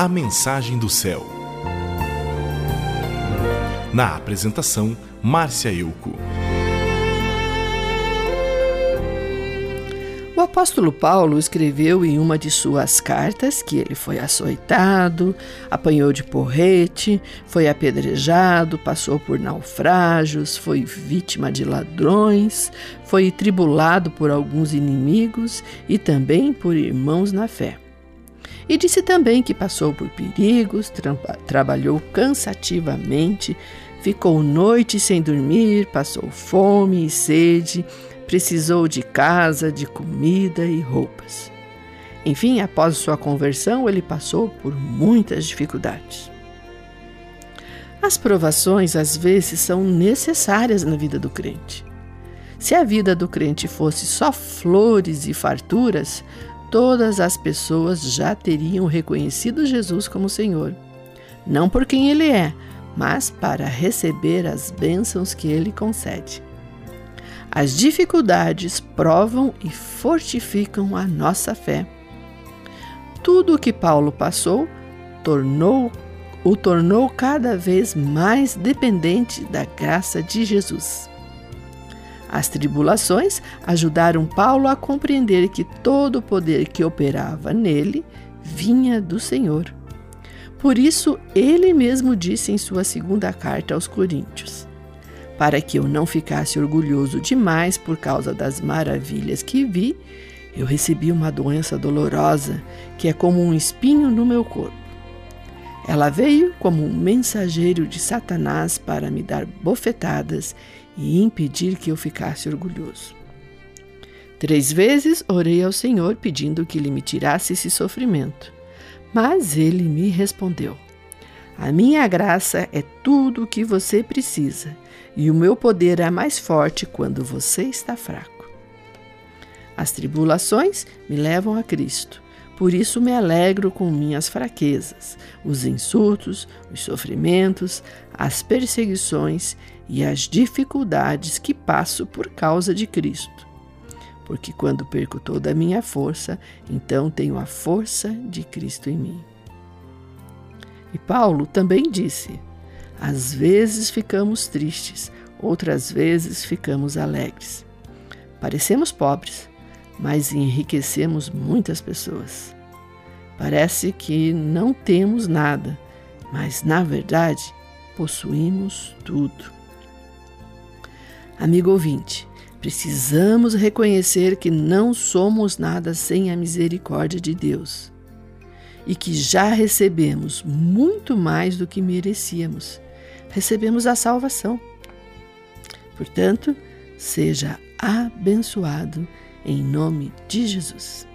A Mensagem do Céu. Na apresentação, Márcia Euco. O apóstolo Paulo escreveu em uma de suas cartas que ele foi açoitado, apanhou de porrete, foi apedrejado, passou por naufrágios, foi vítima de ladrões, foi tribulado por alguns inimigos e também por irmãos na fé. E disse também que passou por perigos, tra trabalhou cansativamente, ficou noite sem dormir, passou fome e sede precisou de casa, de comida e roupas. Enfim, após sua conversão, ele passou por muitas dificuldades. As provações às vezes são necessárias na vida do crente. Se a vida do crente fosse só flores e farturas, todas as pessoas já teriam reconhecido Jesus como Senhor. Não por quem ele é, mas para receber as bênçãos que ele concede. As dificuldades provam e fortificam a nossa fé. Tudo o que Paulo passou tornou o tornou cada vez mais dependente da graça de Jesus. As tribulações ajudaram Paulo a compreender que todo o poder que operava nele vinha do Senhor. Por isso, ele mesmo disse em sua segunda carta aos Coríntios: para que eu não ficasse orgulhoso demais por causa das maravilhas que vi, eu recebi uma doença dolorosa que é como um espinho no meu corpo. Ela veio como um mensageiro de Satanás para me dar bofetadas e impedir que eu ficasse orgulhoso. Três vezes orei ao Senhor pedindo que ele me tirasse esse sofrimento, mas ele me respondeu: A minha graça é tudo o que você precisa e o meu poder é mais forte quando você está fraco. As tribulações me levam a Cristo. Por isso me alegro com minhas fraquezas, os insultos, os sofrimentos, as perseguições e as dificuldades que passo por causa de Cristo. Porque quando perco toda a minha força, então tenho a força de Cristo em mim. E Paulo também disse: às vezes ficamos tristes, outras vezes ficamos alegres. Parecemos pobres, mas enriquecemos muitas pessoas. Parece que não temos nada, mas na verdade possuímos tudo. Amigo ouvinte, precisamos reconhecer que não somos nada sem a misericórdia de Deus e que já recebemos muito mais do que merecíamos recebemos a salvação. Portanto, seja abençoado em nome de Jesus.